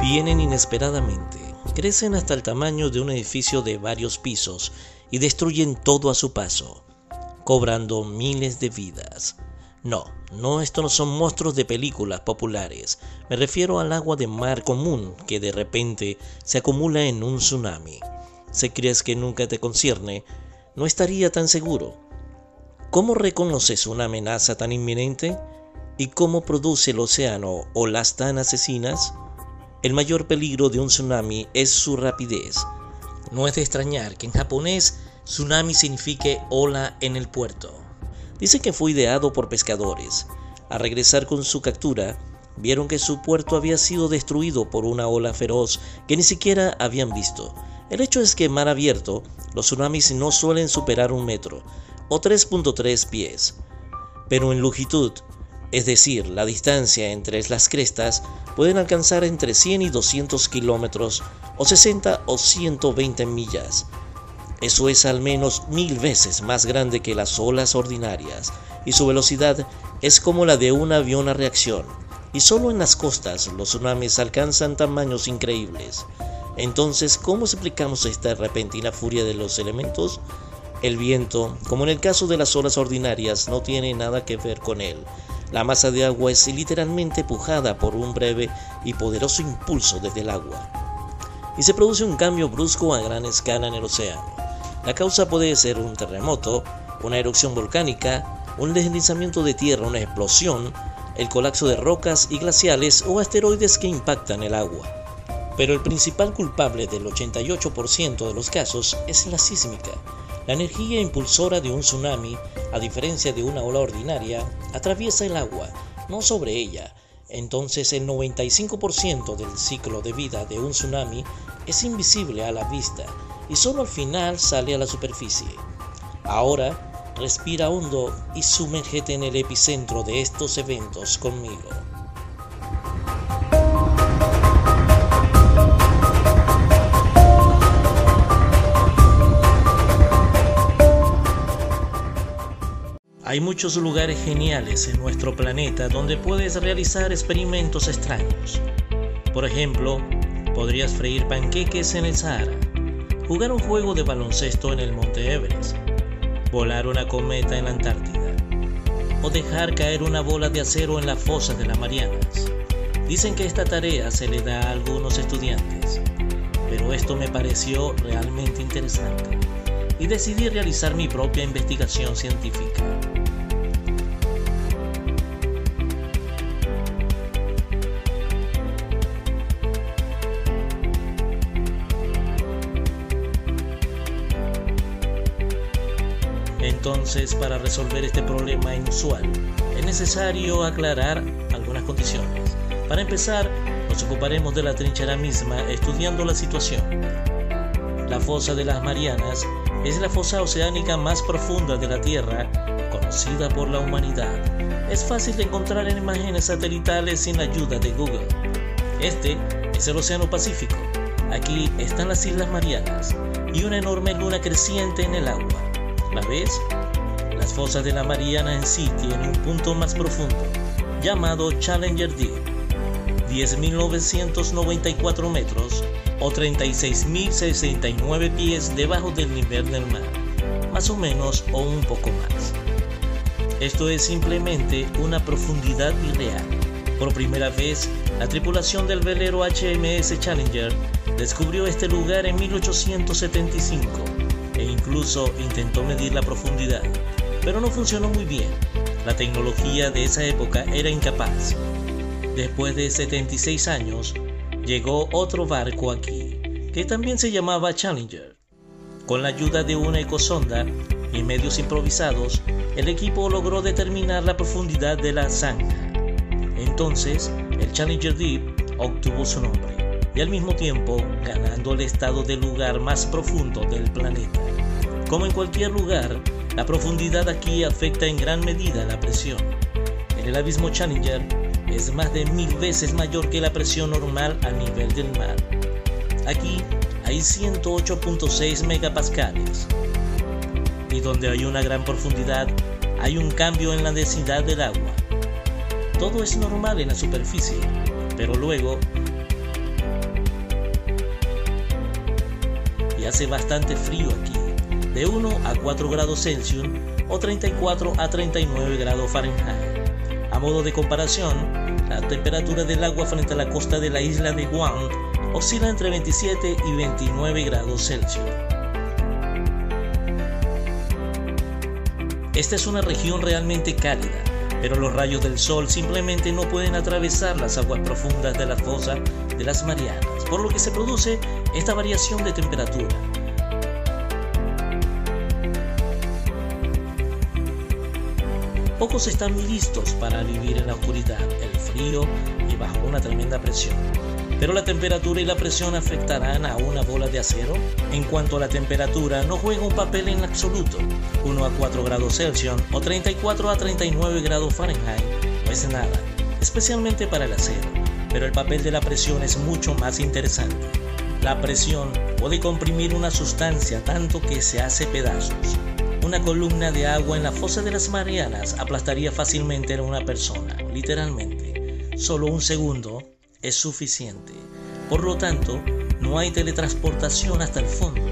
Vienen inesperadamente, crecen hasta el tamaño de un edificio de varios pisos y destruyen todo a su paso, cobrando miles de vidas. No, no, estos no son monstruos de películas populares. Me refiero al agua de mar común que de repente se acumula en un tsunami. Si crees que nunca te concierne, no estaría tan seguro. ¿Cómo reconoces una amenaza tan inminente? ¿Y cómo produce el océano olas tan asesinas? El mayor peligro de un tsunami es su rapidez. No es de extrañar que en japonés tsunami signifique ola en el puerto. Dice que fue ideado por pescadores. Al regresar con su captura, vieron que su puerto había sido destruido por una ola feroz que ni siquiera habían visto. El hecho es que en mar abierto, los tsunamis no suelen superar un metro o 3.3 pies, pero en longitud, es decir, la distancia entre las crestas, pueden alcanzar entre 100 y 200 kilómetros o 60 o 120 millas. Eso es al menos mil veces más grande que las olas ordinarias y su velocidad es como la de un avión a reacción. Y solo en las costas los tsunamis alcanzan tamaños increíbles. Entonces, ¿cómo explicamos esta repentina furia de los elementos? El viento, como en el caso de las olas ordinarias, no tiene nada que ver con él. La masa de agua es literalmente pujada por un breve y poderoso impulso desde el agua. Y se produce un cambio brusco a gran escala en el océano. La causa puede ser un terremoto, una erupción volcánica, un deslizamiento de tierra, una explosión, el colapso de rocas y glaciales o asteroides que impactan el agua. Pero el principal culpable del 88% de los casos es la sísmica. La energía impulsora de un tsunami, a diferencia de una ola ordinaria, atraviesa el agua, no sobre ella. Entonces el 95% del ciclo de vida de un tsunami es invisible a la vista y solo al final sale a la superficie. Ahora, respira hondo y sumérgete en el epicentro de estos eventos conmigo. Hay muchos lugares geniales en nuestro planeta donde puedes realizar experimentos extraños. Por ejemplo, podrías freír panqueques en el Sahara jugar un juego de baloncesto en el Monte Everest, volar una cometa en la Antártida o dejar caer una bola de acero en las fosas de las Marianas. Dicen que esta tarea se le da a algunos estudiantes, pero esto me pareció realmente interesante y decidí realizar mi propia investigación científica. Entonces, para resolver este problema inusual, es necesario aclarar algunas condiciones. Para empezar, nos ocuparemos de la trinchera misma estudiando la situación. La fosa de las Marianas es la fosa oceánica más profunda de la Tierra, conocida por la humanidad. Es fácil de encontrar en imágenes satelitales sin la ayuda de Google. Este es el Océano Pacífico. Aquí están las Islas Marianas y una enorme luna creciente en el agua. ¿La ves? Las fosas de la Mariana en sí tienen un punto más profundo, llamado Challenger Deep, 10.994 metros o 36.069 pies debajo del nivel del mar, más o menos o un poco más. Esto es simplemente una profundidad irreal. Por primera vez, la tripulación del velero HMS Challenger descubrió este lugar en 1875 e incluso intentó medir la profundidad, pero no funcionó muy bien. La tecnología de esa época era incapaz. Después de 76 años, llegó otro barco aquí, que también se llamaba Challenger. Con la ayuda de una ecosonda y medios improvisados, el equipo logró determinar la profundidad de la zanja. Entonces, el Challenger Deep obtuvo su nombre y al mismo tiempo ganando el estado de lugar más profundo del planeta. Como en cualquier lugar, la profundidad aquí afecta en gran medida la presión. En el abismo Challenger es más de mil veces mayor que la presión normal a nivel del mar. Aquí hay 108.6 megapascales. Y donde hay una gran profundidad, hay un cambio en la densidad del agua. Todo es normal en la superficie, pero luego hace bastante frío aquí, de 1 a 4 grados Celsius o 34 a 39 grados Fahrenheit. A modo de comparación, la temperatura del agua frente a la costa de la isla de Guam oscila entre 27 y 29 grados Celsius. Esta es una región realmente cálida, pero los rayos del sol simplemente no pueden atravesar las aguas profundas de la fosa de las Marianas, por lo que se produce esta variación de temperatura. Pocos están listos para vivir en la oscuridad, el frío y bajo una tremenda presión. Pero la temperatura y la presión afectarán a una bola de acero. En cuanto a la temperatura, no juega un papel en absoluto. 1 a 4 grados Celsius o 34 a 39 grados Fahrenheit no es nada, especialmente para el acero. Pero el papel de la presión es mucho más interesante. La presión puede comprimir una sustancia tanto que se hace pedazos. Una columna de agua en la fosa de las Marianas aplastaría fácilmente a una persona, literalmente. Solo un segundo es suficiente. Por lo tanto, no hay teletransportación hasta el fondo.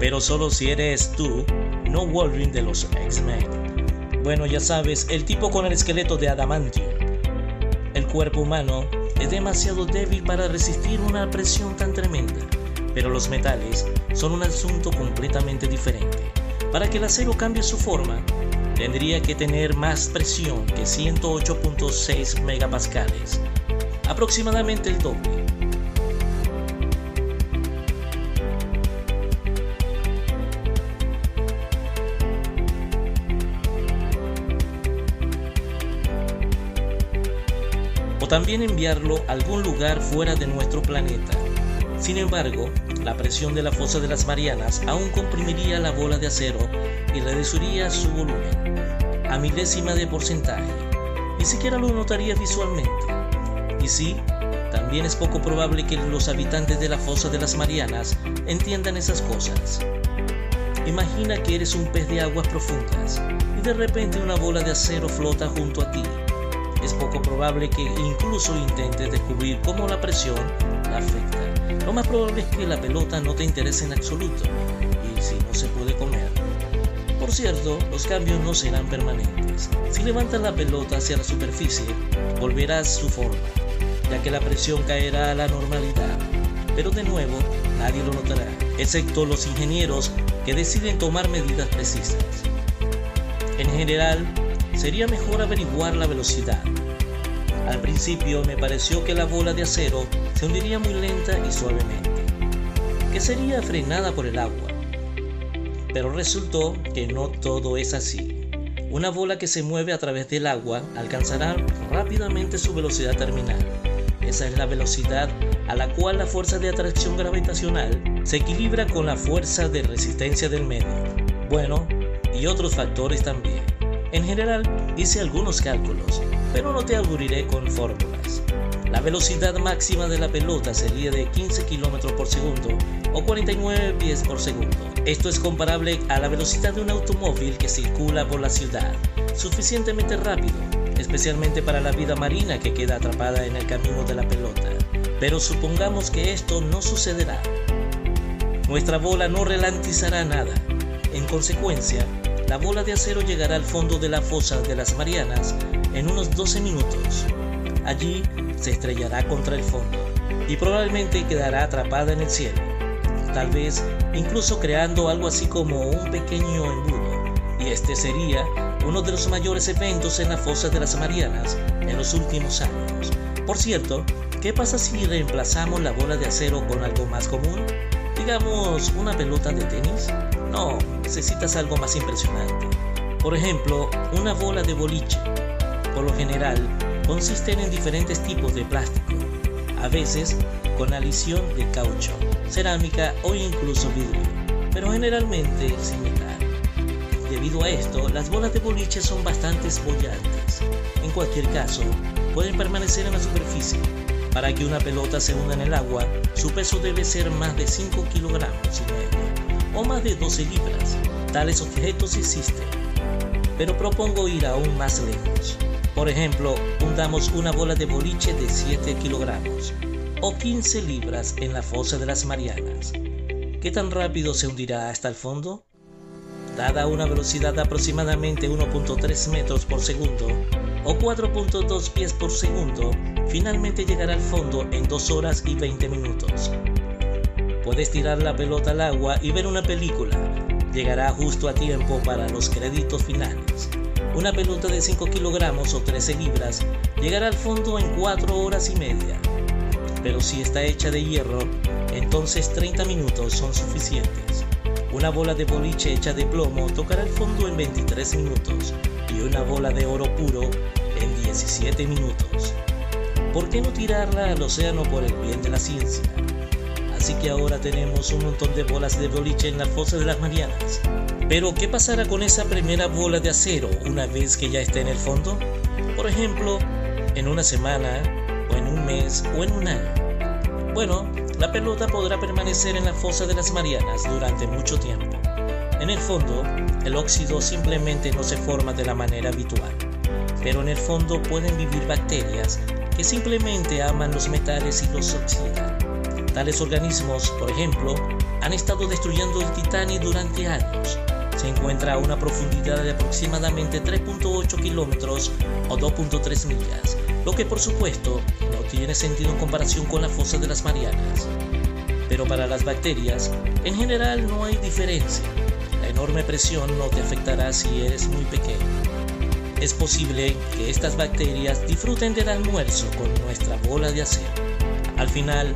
Pero solo si eres tú, no Wolverine de los X-Men. Bueno, ya sabes, el tipo con el esqueleto de adamantium. El cuerpo humano es demasiado débil para resistir una presión tan tremenda, pero los metales son un asunto completamente diferente. Para que el acero cambie su forma, tendría que tener más presión que 108.6 megapascales aproximadamente el doble. O también enviarlo a algún lugar fuera de nuestro planeta. Sin embargo, la presión de la fosa de las Marianas aún comprimiría la bola de acero y reduciría su volumen a milésima de porcentaje. Ni siquiera lo notaría visualmente. Y sí, también es poco probable que los habitantes de la fosa de las Marianas entiendan esas cosas. Imagina que eres un pez de aguas profundas y de repente una bola de acero flota junto a ti. Es poco probable que incluso intentes descubrir cómo la presión la afecta. Lo más probable es que la pelota no te interese en absoluto y si no se puede comer. Por cierto, los cambios no serán permanentes. Si levantas la pelota hacia la superficie, volverás su forma ya que la presión caerá a la normalidad. Pero de nuevo, nadie lo notará, excepto los ingenieros que deciden tomar medidas precisas. En general, sería mejor averiguar la velocidad. Al principio me pareció que la bola de acero se hundiría muy lenta y suavemente, que sería frenada por el agua. Pero resultó que no todo es así. Una bola que se mueve a través del agua alcanzará rápidamente su velocidad terminal esa es la velocidad a la cual la fuerza de atracción gravitacional se equilibra con la fuerza de resistencia del medio. Bueno, y otros factores también. En general, hice algunos cálculos, pero no te aburriré con fórmulas. La velocidad máxima de la pelota sería de 15 km por segundo o 49 pies por segundo. Esto es comparable a la velocidad de un automóvil que circula por la ciudad, suficientemente rápido especialmente para la vida marina que queda atrapada en el camino de la pelota. Pero supongamos que esto no sucederá. Nuestra bola no ralentizará nada. En consecuencia, la bola de acero llegará al fondo de la fosa de las Marianas en unos 12 minutos. Allí se estrellará contra el fondo y probablemente quedará atrapada en el cielo, tal vez incluso creando algo así como un pequeño embudo, y este sería uno de los mayores eventos en la fosa de las Marianas en los últimos años. Por cierto, ¿qué pasa si reemplazamos la bola de acero con algo más común? Digamos, una pelota de tenis. No, necesitas algo más impresionante. Por ejemplo, una bola de boliche. Por lo general, consisten en diferentes tipos de plástico, a veces con adición de caucho, cerámica o incluso vidrio, pero generalmente sin. Debido a esto, las bolas de boliche son bastante bollantes. En cualquier caso, pueden permanecer en la superficie. Para que una pelota se hunda en el agua, su peso debe ser más de 5 kilogramos y medio, o más de 12 libras. Tales objetos existen. Pero propongo ir aún más lejos. Por ejemplo, hundamos una bola de boliche de 7 kilogramos, o 15 libras en la fosa de las Marianas ¿qué tan rápido se hundirá hasta el fondo? Dada una velocidad de aproximadamente 1.3 metros por segundo o 4.2 pies por segundo, finalmente llegará al fondo en 2 horas y 20 minutos. Puedes tirar la pelota al agua y ver una película. Llegará justo a tiempo para los créditos finales. Una pelota de 5 kilogramos o 13 libras llegará al fondo en 4 horas y media. Pero si está hecha de hierro, entonces 30 minutos son suficientes. Una bola de boliche hecha de plomo tocará el fondo en 23 minutos y una bola de oro puro en 17 minutos. ¿Por qué no tirarla al océano por el bien de la ciencia? Así que ahora tenemos un montón de bolas de boliche en la fosa de las Marianas. Pero ¿qué pasará con esa primera bola de acero una vez que ya esté en el fondo? Por ejemplo, en una semana, o en un mes, o en un año. Bueno, la pelota podrá permanecer en la fosa de las Marianas durante mucho tiempo. En el fondo, el óxido simplemente no se forma de la manera habitual, pero en el fondo pueden vivir bacterias que simplemente aman los metales y los oxidan. Tales organismos, por ejemplo, han estado destruyendo el titanio durante años. Se encuentra a una profundidad de aproximadamente 3.8 kilómetros o 2.3 millas, lo que por supuesto no tiene sentido en comparación con la fosa de las Marianas. Pero para las bacterias, en general no hay diferencia. La enorme presión no te afectará si eres muy pequeño. Es posible que estas bacterias disfruten del almuerzo con nuestra bola de acero. Al final,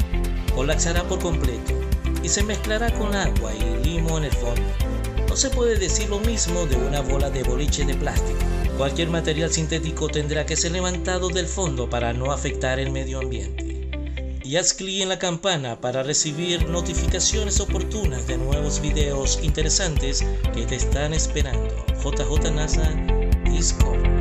colapsará por completo y se mezclará con agua y limo en el fondo. No se puede decir lo mismo de una bola de boliche de plástico. Cualquier material sintético tendrá que ser levantado del fondo para no afectar el medio ambiente. Y haz clic en la campana para recibir notificaciones oportunas de nuevos videos interesantes que te están esperando. JJ NASA Discovery.